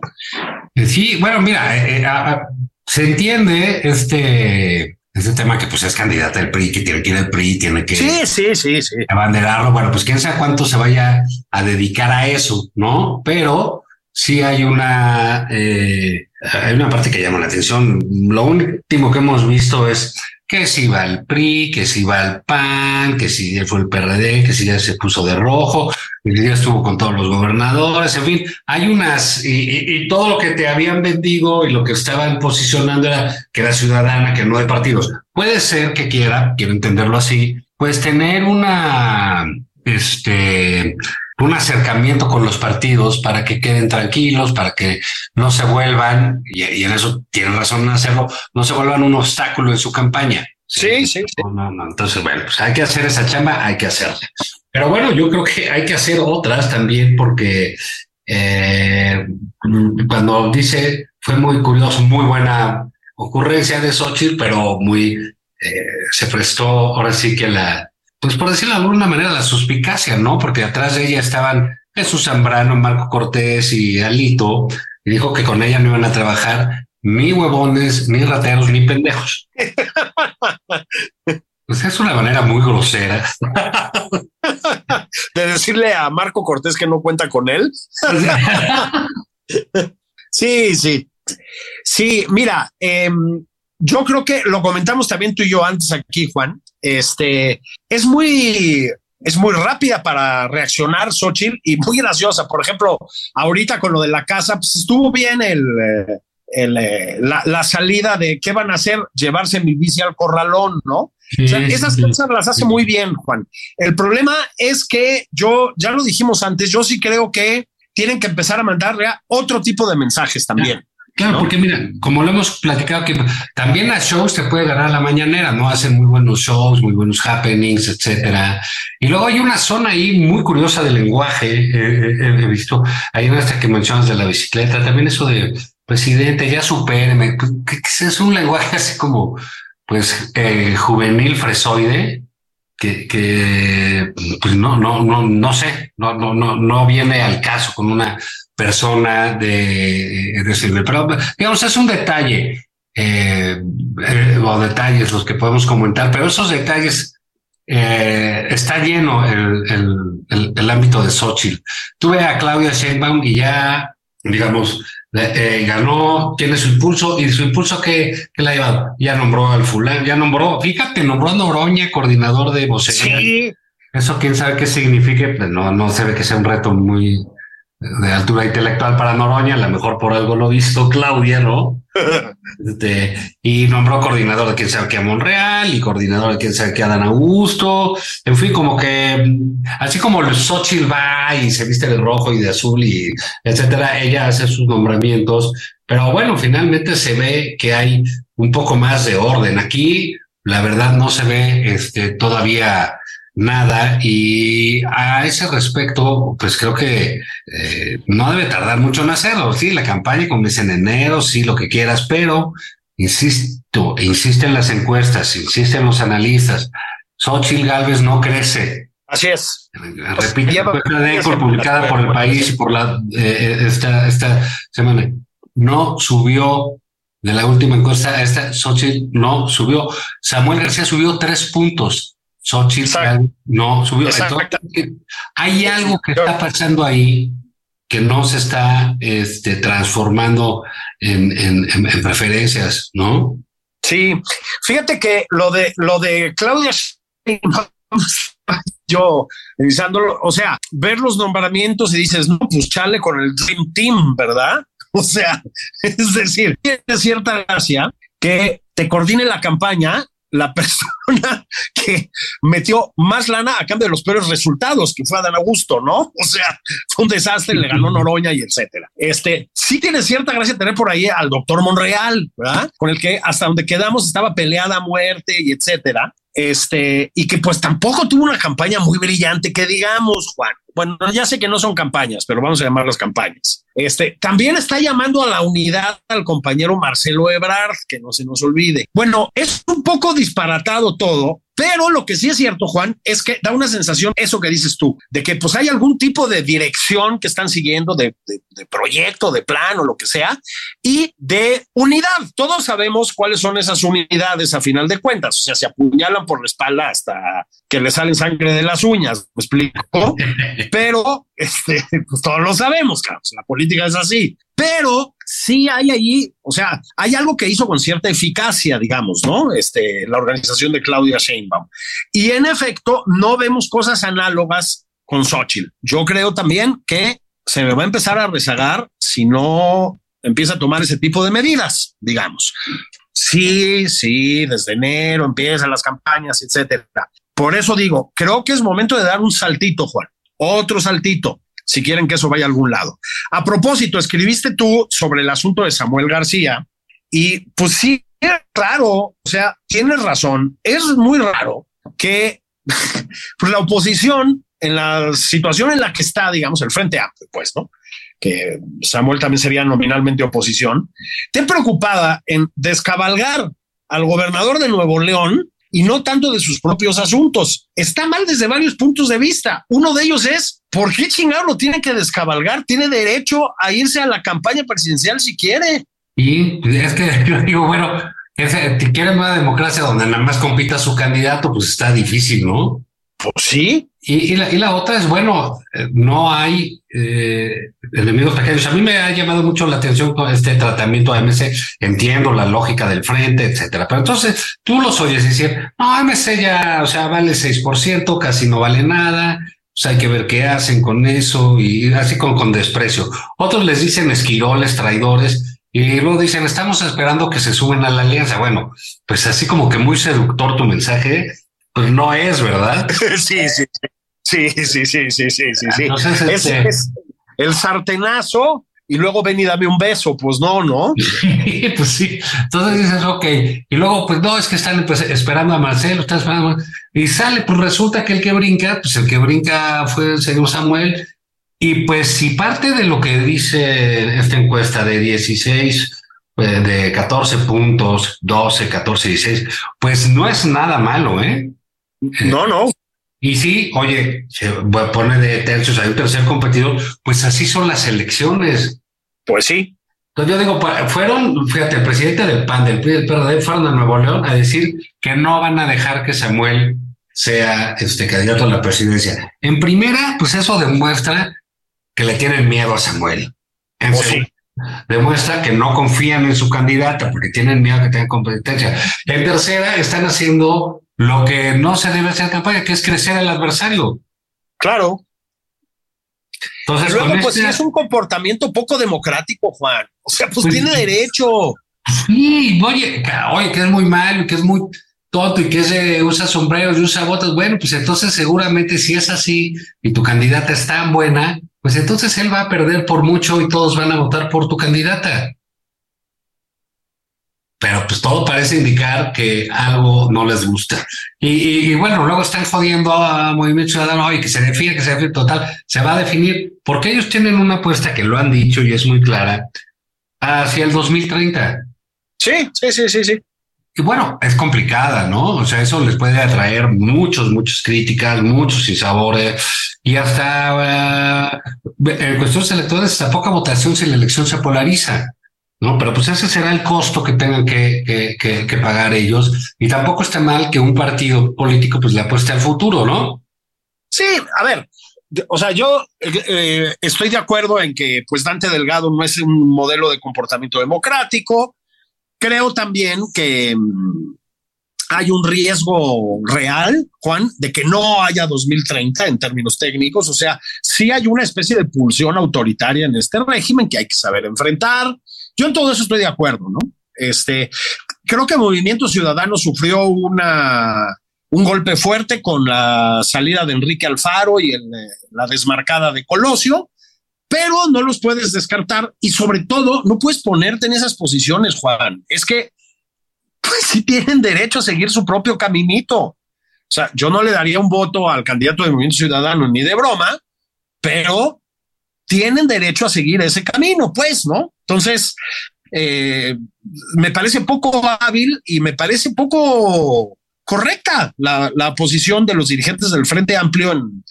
Sí, bueno, mira, eh, eh, se entiende este, este tema que pues es candidata del PRI, que tiene que ir al PRI, tiene que sí, sí, sí, sí. abanderarlo. Bueno, pues quién sabe cuánto se vaya a dedicar a eso, ¿no? Pero sí hay una, eh, hay una parte que llama la atención. Lo último que hemos visto es que si va el PRI, que si va el PAN, que si fue el PRD, que si ya se puso de rojo, que ya estuvo con todos los gobernadores, en fin, hay unas, y, todo lo que te habían vendido y lo que estaban posicionando era que era ciudadana, que no de partidos. Puede ser que quiera, quiero entenderlo así, pues tener una, este, un acercamiento con los partidos para que queden tranquilos, para que no se vuelvan, y, en eso tienen razón en hacerlo, no se vuelvan un obstáculo en su campaña. Sí, sí, sí. Entonces, bueno, pues hay que hacer esa chamba, hay que hacerla. Pero bueno, yo creo que hay que hacer otras también porque eh, cuando dice, fue muy curioso, muy buena ocurrencia de Xochitl, pero muy, eh, se prestó ahora sí que la, pues por decirlo de alguna manera, la suspicacia, ¿no? Porque atrás de ella estaban Jesús Zambrano, Marco Cortés y Alito, y dijo que con ella no iban a trabajar ni huevones, ni rateros, ni pendejos. Pues es una manera muy grosera. De decirle a Marco Cortés que no cuenta con él. sí, sí. Sí, mira, em, yo creo que lo comentamos también tú y yo antes aquí, Juan. Este es muy, es muy rápida para reaccionar Xochitl y muy graciosa. Por ejemplo, ahorita con lo de la casa, pues estuvo bien el, eh, el eh, la, salida de qué van a hacer, llevarse mi bici al corralón, ¿no? esas cosas las hace muy bien, Juan. El problema es que yo, ya lo dijimos antes, yo sí creo que tienen que empezar a mandarle otro tipo de mensajes también. Claro, porque mira, como lo hemos platicado, que también a shows te puede ganar la mañanera, ¿no? Hacen muy buenos shows, muy buenos happenings, etcétera. Y luego hay una zona ahí muy curiosa de lenguaje. Eh, eh, eh, he visto, una esta que mencionas de la bicicleta, también eso de presidente, ya supéreme, pues, es un lenguaje así como, pues, juvenil fresoide, que, que pues no, no, no, no sé, no, no, no, no viene al caso con una persona de, decirme, pero digamos, es un detalle eh, eh, o detalles los que podemos comentar, pero esos detalles eh, está lleno el, el, el, ámbito de Xochitl. Tuve a Claudia Sheinbaum y ya, digamos, ganó, tiene su impulso y su impulso que, que la ha llevado. Ya nombró al fulano, ya nombró, fíjate, nombró a Noroña, coordinador de vocería. Sí. Eso quién sabe qué signifique, pues no, no se ve que sea un reto muy, de altura intelectual para Noroña, a lo mejor por algo lo visto Claudia, ¿no? Este, y nombró coordinador de quien sabe que a Monreal y coordinador de quien sabe que a Dan Augusto. En fin, como que así como el Xochitl va y se viste de rojo y de azul y etcétera, ella hace sus nombramientos. Pero bueno, finalmente se ve que hay un poco más de orden. Aquí, la verdad, no se ve este, todavía nada. Y a ese respecto, pues creo que eh, no debe tardar mucho en hacerlo. Sí, la campaña comienza en enero, sí, lo que quieras, pero insisto, insisten las encuestas, insisten los analistas. Xochitl Galvez no crece. Así es. Repite la publicada por el país por la eh, esta, esta semana. No subió de la última encuesta, esta Xochitl no subió. Samuel García subió tres puntos Xochitl no subió. hay algo que está pasando ahí que no se está este, transformando en, en, preferencias, ¿no? Sí, fíjate que lo de lo de Claudia yo revisándolo, o sea, ver los nombramientos y dices, no, pues chale con el Dream Team, ¿verdad? O sea, es decir, tiene cierta gracia que te coordine la campaña la persona que metió más lana a cambio de los peores resultados, que fue Adán Augusto, ¿no? O sea, fue un desastre, le ganó Noroña y etcétera. Este sí tiene cierta gracia tener por ahí al doctor Monreal, ¿verdad? Con el que hasta donde quedamos estaba peleada a muerte y etcétera. Este, y que pues tampoco tuvo una campaña muy brillante, que digamos, Juan. Bueno, ya sé que no son campañas, pero vamos a llamarlas campañas. Este también está llamando a la unidad al compañero Marcelo Ebrard, que no se nos olvide. Bueno, es un poco disparatado todo, pero lo que sí es cierto, Juan, es que da una sensación, eso que dices tú, de que pues hay algún tipo de dirección que están siguiendo, de, de, proyecto, de plan o lo que sea, y de unidad. Todos sabemos cuáles son esas unidades a final de cuentas. O sea, se apuñalan por la espalda hasta que le salen sangre de las uñas, me explico. pero este, pues todos lo sabemos, claro, la política es así. Pero sí hay allí, o sea, hay algo que hizo con cierta eficacia, digamos, ¿no? Este, la organización de Claudia Sheinbaum. Y en efecto, no vemos cosas análogas con Xochitl. Yo creo también que se me va a empezar a rezagar si no empieza a tomar ese tipo de medidas, digamos. Sí, sí, desde enero empiezan las campañas, etcétera. Por eso digo, creo que es momento de dar un saltito, Juan, otro saltito si quieren que eso vaya a algún lado. A propósito, escribiste tú sobre el asunto de Samuel García y pues sí, es raro, o sea, tienes razón, es muy raro que pues, la oposición en la situación en la que está, digamos, el Frente Amplio, pues, ¿no? Que Samuel también sería nominalmente oposición, esté preocupada en descabalgar al gobernador de Nuevo León y no tanto de sus propios asuntos. Está mal desde varios puntos de vista. Uno de ellos es, ¿por qué chingado lo tiene que descabalgar? Tiene derecho a irse a la campaña presidencial si quiere. Y es que yo digo, bueno, si quieren una democracia donde nada más compita su candidato, pues está difícil, ¿no? Pues sí. Y, la, otra es, bueno, eh, no hay eh, enemigos pequeños. A mí me ha llamado mucho la atención con este tratamiento AMC. Entiendo la lógica del frente, etcétera. Pero entonces tú los oyes decir, no, AMC ya, o sea, vale 6%, casi no vale nada. O sea, hay que ver qué hacen con eso y así con, con desprecio. Otros les dicen esquiroles, traidores. Y luego dicen, estamos esperando que se suben a la alianza. Bueno, pues así como que muy seductor tu mensaje, pues no es, ¿verdad? sí, sí, sí, sí, sí, sí, sí, sí, sí. es, este es, el sartenazo y luego ven y dame un beso, pues no, ¿no? pues sí. Entonces dices, ok. Y luego, pues no, es que están pues, esperando a Marcelo, están esperando. Y sale, pues resulta que el que brinca, pues el que brinca fue el señor Samuel. Y pues si parte de lo que dice esta encuesta de 16 pues, de 14 puntos, 12, 14, 16, pues no es nada malo, ¿eh? No, no. Y sí, oye, se pone de tercios, hay un tercer competidor, pues así son las elecciones. Pues sí. Entonces yo digo, fueron, fíjate, el presidente del PAN, del PRI, del PRD, fueron a Nuevo León a decir que no van a dejar que Samuel sea este candidato a la presidencia. En primera, pues eso demuestra que le tienen miedo a Samuel. En oh, sí. Demuestra que no confían en su candidata porque tienen miedo a que tenga competencia. En tercera, están haciendo lo que no se debe hacer campaña, que es crecer al adversario. Claro. Entonces, luego, pues este es un comportamiento poco democrático, Juan. O sea, pues, pues tiene derecho. Sí, oye, oye, que es muy malo, que es muy tonto y que se usa sombreros y usa botas. Bueno, pues entonces seguramente si es así y tu candidata es tan buena, pues entonces él va a perder por mucho y todos van a votar por tu candidata pero pues todo parece indicar que algo no les gusta. Y, bueno, luego están jodiendo a Movimiento Ciudadano y que se define, que se define total, se va a definir, porque ellos tienen una apuesta que lo han dicho y es muy clara, hacia el 2030. Sí, sí, sí, sí, sí. Y bueno, es complicada, ¿no? O sea, eso les puede atraer muchos, muchas críticas, muchos sinsabores y hasta uh, en cuestiones electorales, hasta poca votación si la elección se polariza. ¿No? Pero pues ese será el costo que tengan que, que, pagar ellos. Y tampoco está mal que un partido político pues le apueste al futuro, ¿no? Sí, a ver, o sea, yo eh, estoy de acuerdo en que pues Dante Delgado no es un modelo de comportamiento democrático. Creo también que, hay un riesgo real, Juan, de que no haya 2030 en términos técnicos. O sea, sí hay una especie de pulsión autoritaria en este régimen que hay que saber enfrentar. Yo en todo eso estoy de acuerdo, ¿no? Este, creo que Movimiento Ciudadano sufrió una, un golpe fuerte con la salida de Enrique Alfaro y la desmarcada de Colosio, pero no los puedes descartar y sobre todo no puedes ponerte en esas posiciones, Juan. Es que pues sí tienen derecho a seguir su propio caminito. O sea, yo no le daría un voto al candidato de Movimiento Ciudadano ni de broma, pero tienen derecho a seguir ese camino, pues, ¿no? Entonces, eh, me parece poco hábil y me parece poco correcta la, posición de los dirigentes del Frente Amplio en,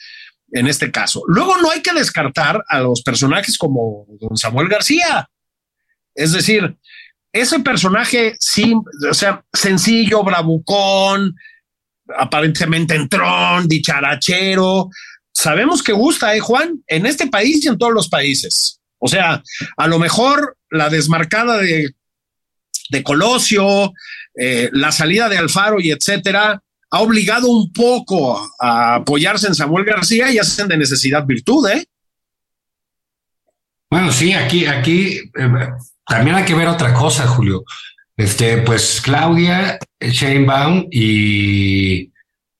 en este caso. Luego no hay que descartar a los personajes como don Samuel García. Es decir, ese personaje, o sea, sencillo, bravucón, aparentemente entrón, dicharachero, sabemos que gusta, ¿eh, Juan? En este país y en todos los países. O sea, a lo mejor la desmarcada de, de Colosio, eh, la salida de Alfaro y etcétera, ha obligado un poco a apoyarse en Samuel García y hacen de necesidad virtud, ¿eh? Bueno, sí, aquí, aquí eh, también hay que ver otra cosa, Julio. Este, pues Claudia Sheinbaum y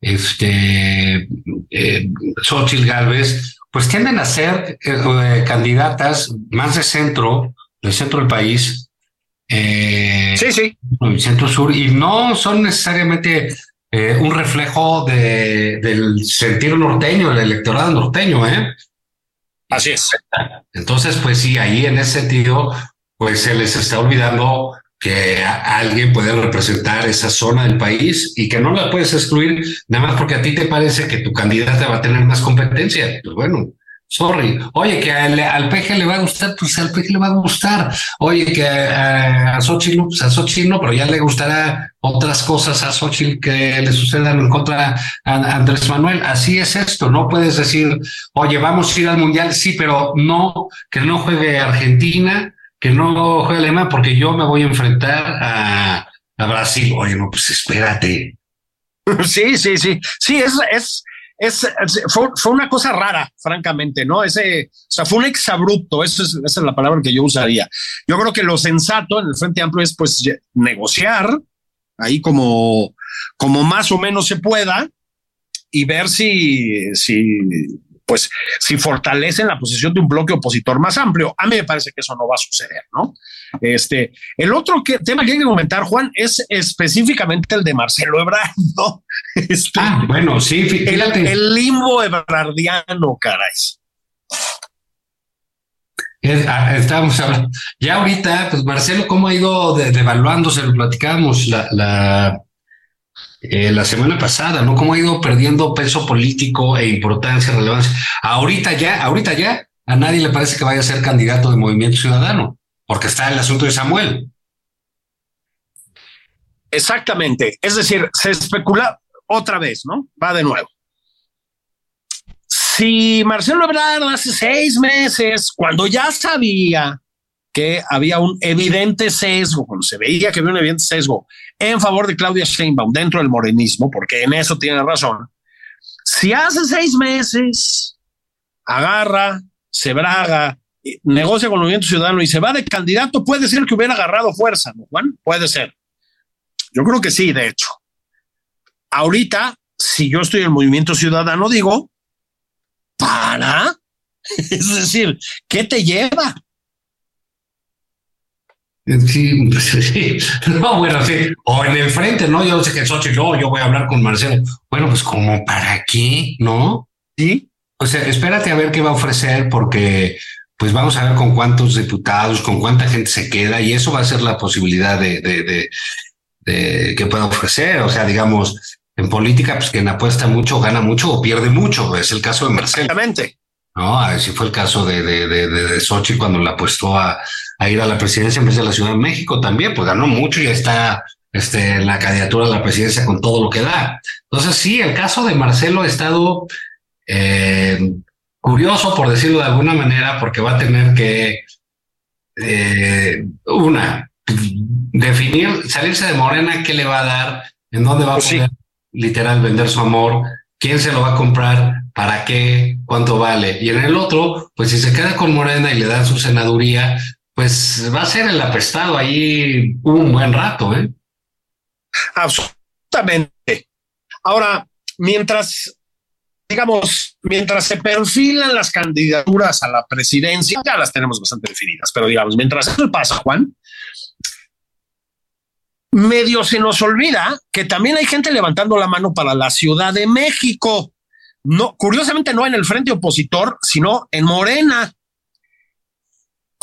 este eh, Xochitl Galvez, pues tienden a ser eh, candidatas más de centro, del centro del país. Eh, sí, sí. Centro sur, y no son necesariamente eh, un reflejo de, del sentir norteño, el electorado norteño, ¿eh? Así es. Entonces, pues sí, ahí en ese sentido, pues se les está olvidando que alguien puede representar esa zona del país y que no la puedes excluir nada más porque a ti te parece que tu candidata va a tener más competencia. Pues bueno, sorry. Oye, que al, al PG le va a gustar, pues al PG le va a gustar. Oye, que a, a Xochitl, pues a Xochitl no, pero ya le gustará otras cosas a Xochitl que le sucedan en contra a Andrés Manuel. Así es esto. No puedes decir, oye, vamos a ir al mundial. Sí, pero no, que no juegue Argentina, que no juegue Alemania, porque yo me voy a enfrentar a, Brasil. Oye, no, pues espérate. Sí, sí, sí. Sí, es, es, es, fue, fue, una cosa rara, francamente, ¿no? Ese, o sea, fue un exabrupto, eso es, esa es la palabra que yo usaría. Yo creo que lo sensato en el Frente Amplio es pues negociar, ahí como, como más o menos se pueda, y ver si, si, pues, si fortalecen la posición de un bloque opositor más amplio. A mí me parece que eso no va a suceder, ¿no? Este, el otro que, tema que hay que comentar, Juan, es específicamente el de Marcelo Ebrard, ¿no? Este, ah, bueno, sí, fíjate. El, el limbo ebrardiano, caray. Ah, estábamos hablando. Ya ahorita, pues Marcelo, ¿cómo ha ido devaluándose? lo platicamos la, la, eh, la semana pasada, ¿no? ¿Cómo ha ido perdiendo peso político e importancia, relevancia? Ahorita ya, ahorita ya, a nadie le parece que vaya a ser candidato de Movimiento Ciudadano, porque está el asunto de Samuel. Exactamente. Es decir, se especula otra vez, ¿no? Va de nuevo. Si Marcelo Ebrard hace seis meses, cuando ya sabía que había un evidente sesgo, se veía que había un evidente sesgo en favor de Claudia Sheinbaum dentro del morenismo, porque en eso tiene razón, si hace seis meses agarra, se braga, negocia con el movimiento ciudadano y se va de candidato, puede ser que hubiera agarrado fuerza, ¿no, Juan? Puede ser. Yo creo que sí, de hecho. Ahorita, si yo estoy en el movimiento ciudadano, digo, para. Es decir, ¿qué te lleva? Sí, sí, no, bueno, sí, o en el frente, ¿no? Yo sé que Sochi, no, yo voy a hablar con Marcelo. Bueno, pues como para qué, ¿no? Sí. O sea, espérate a ver qué va a ofrecer, porque pues vamos a ver con cuántos diputados, con cuánta gente se queda, y eso va a ser la posibilidad de, de, de, de que pueda ofrecer. O sea, digamos, en política, pues quien apuesta mucho gana mucho o pierde mucho. Es el caso de Marcelo. Exactamente. No, así fue el caso de, de, de, de Sochi cuando la apostó a, a, ir a la presidencia en vez de la Ciudad de México también, pues ganó mucho y está este, en la candidatura a la presidencia con todo lo que da. Entonces, sí, el caso de Marcelo ha estado eh, curioso, por decirlo de alguna manera, porque va a tener que, eh, una, definir, salirse de Morena, qué le va a dar ¿En dónde va a Pues sí. poder literal vender su amor? ¿Quién se lo va a comprar? ¿Para qué? ¿Cuánto vale? Y en el otro, pues si se queda con Morena y le dan su senaduría, pues va a ser el apestado ahí un buen rato, ¿eh? Absolutamente. Ahora, mientras, digamos, mientras se perfilan las candidaturas a la presidencia, ya las tenemos bastante definidas, pero digamos, mientras eso pasa, Juan, medio se nos olvida que también hay gente levantando la mano para la Ciudad de México. No, curiosamente no en el frente opositor, sino en Morena.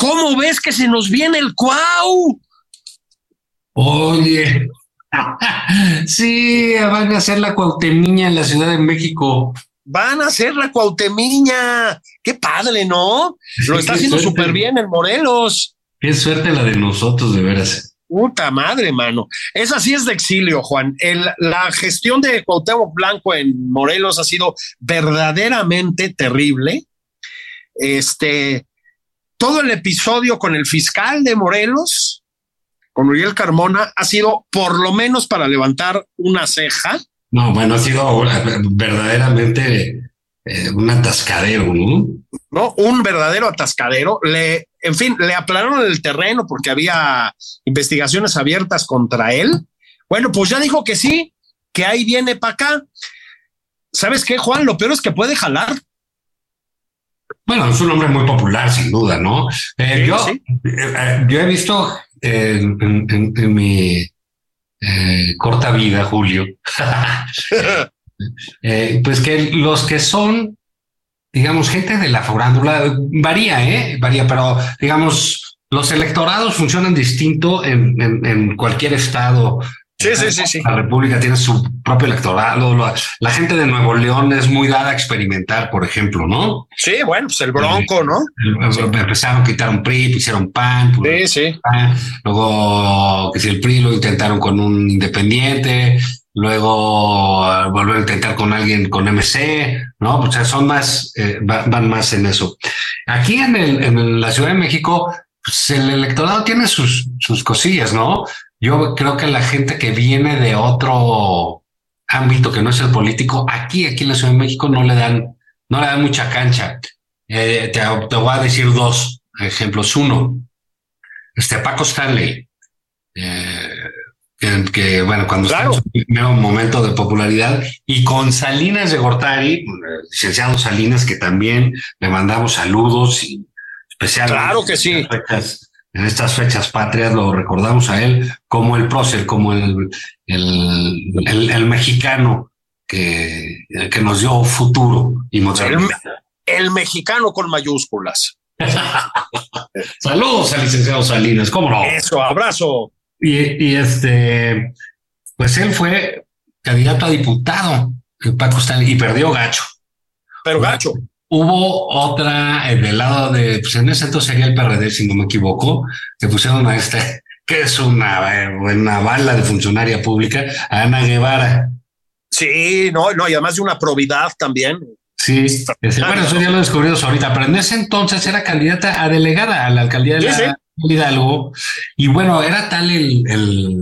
¿Cómo ves que se nos viene el cuau? Oye, sí, van a hacer la cuautemiña en la Ciudad de México. Van a hacer la cuautemiña. Qué padre, ¿no? Lo Sí, está haciendo súper bien en Morelos. Qué suerte la de nosotros, de veras. Puta madre, mano. Esa sí es de exilio, Juan. El, la gestión de Cuauhtémoc Blanco en Morelos ha sido verdaderamente terrible. Este, todo el episodio con el fiscal de Morelos, con Uriel Carmona, ha sido por lo menos para levantar una ceja. No, bueno, ha sido verdaderamente eh, un atascadero, ¿no? ¿no? Un verdadero atascadero. Le, en fin, le aplanaron el terreno porque había investigaciones abiertas contra él. Bueno, pues ya dijo que sí, que ahí viene para acá. ¿Sabes qué, Juan? Lo peor es que puede jalar. Bueno, es un hombre muy popular, sin duda, ¿no? Eh, Sí, yo, sí. eh, eh, yo he visto eh, en, en- en mi corta vida, Julio, pues que los que son, digamos, gente de la farándula, varía, ¿eh? Varía, pero digamos, los electorados funcionan distinto en cualquier estado. Sí, sí, sí, sí. La República tiene su propio electorado. La, gente de Nuevo León es muy dada a experimentar, por ejemplo, ¿no? Sí, bueno, pues el bronco, ¿no? Empezaron, quitaron PRI, pusieron PAN, Sí, sí. PAN, luego que si el PRI lo intentaron con un independiente, luego volvieron a intentar con alguien con MC, ¿no? O sea, son más, eh, va- van más en eso. Aquí en, el, en la Ciudad de México, pues el electorado tiene sus, sus cosillas, ¿no? Yo creo que la gente que viene de otro ámbito que no es el político, aquí, aquí en la Ciudad de México no le dan, no le dan mucha cancha. Eh, te, te voy a decir dos ejemplos. Uno, este Paco Stanley, eh, que, que, bueno, cuando Claro. está en su primer momento de popularidad, y con Salinas de Gortari, licenciado Salinas, que también le mandamos saludos y especialmente Claro que sí. En estas fechas patrias lo recordamos a él como el prócer, como el, el, el- el mexicano que, que nos dio futuro y modernidad. El mexicano con mayúsculas. Saludos al licenciado Salinas, ¿cómo no? Eso, abrazo. Y, y este, pues él fue candidato a diputado, el Paco Stanley, y perdió gacho. Pero gacho. Hubo otra en el lado de, pues en ese entonces sería el PRD, si no me equivoco, que pusieron a este, que es una, eh, una bala de funcionaria pública, a Ana Guevara. Sí, no, no, y además de una probidad también. Sí, ese- bueno, eso ya lo descubrimos ahorita, pero en ese entonces era candidata a delegada a la alcaldía de Sí, la- sí. Hidalgo. Y bueno, era tal el, el,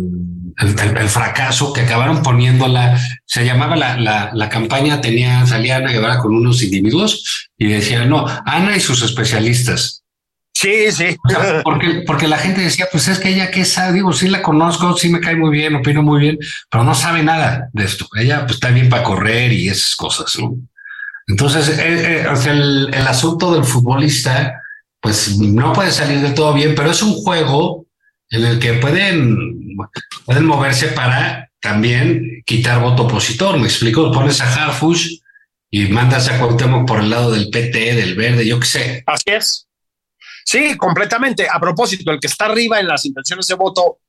el- el- el fracaso que acabaron poniéndola, se llamaba la, la, la campaña, tenía, salía Ana Guevara con unos individuos y decían, no, Ana y sus especialistas. Sí, sí. O sea, porque, porque la gente decía, pues es que ella qué sabe, digo, sí la conozco, sí me cae muy bien, opino muy bien, pero no sabe nada de esto. Ella pues está bien para correr y esas cosas, ¿no? Entonces, eh, eh, o sea, el, el asunto del futbolista, pues no puede salir de todo bien, pero es un juego en el que pueden, pueden moverse para también quitar voto opositor. Me explico, pones a Harfush y mandas a Cuauhtémoc por el lado del PT, del verde, yo qué sé. Así es. Sí, completamente. A propósito, el que está arriba en las intenciones de voto,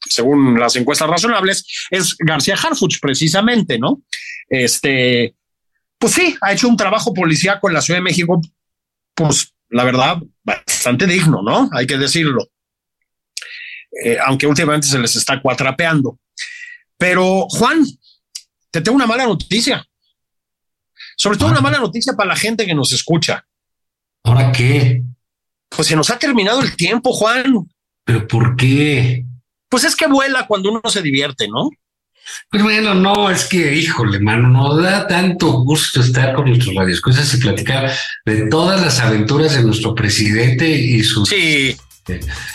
según las encuestas razonables, es García Harfuch, precisamente, ¿no? Este, pues sí, ha hecho un trabajo policíaco en la Ciudad de México, pues la verdad, bastante digno, ¿no? Hay que decirlo. Eh, aunque últimamente se les está cuatrapeando. Pero, Juan, te tengo una mala noticia. Sobre todo una mala noticia para la gente que nos escucha. ¿Ahora qué? Pues se nos ha terminado el tiempo, Juan. ¿Pero por qué? Pues es que vuela cuando uno se divierte, ¿no? Pues bueno, no, es que, híjole, mano, nos da tanto gusto estar con nuestros radioescuchas y platicar de todas las aventuras de nuestro presidente y sus Sí,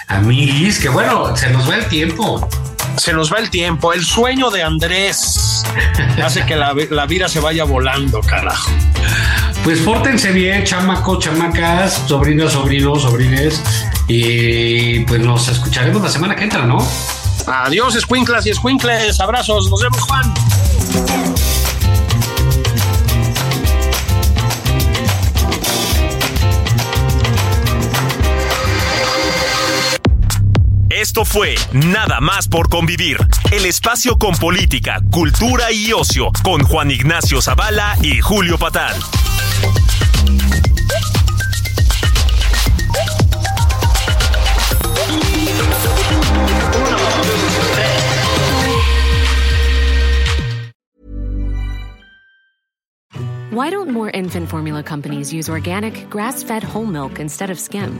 amiguis, que bueno, se nos va el tiempo. se nos va el tiempo. El sueño de Andrés hace que la, la vida se vaya volando, carajo. Pues pórtense bien, chamaco, chamacas, sobrinos, sobrinos, sobrines, y pues nos escucharemos la semana que entra, ¿no? Adiós, escuinclas y escuincles. Abrazos. Nos vemos, Juan. Esto fue Nada más por convivir, el espacio con política, cultura y ocio, con Juan Ignacio Zavala y Julio Patán. Why don't more infant formula companies use organic, grass fed whole milk instead of skim?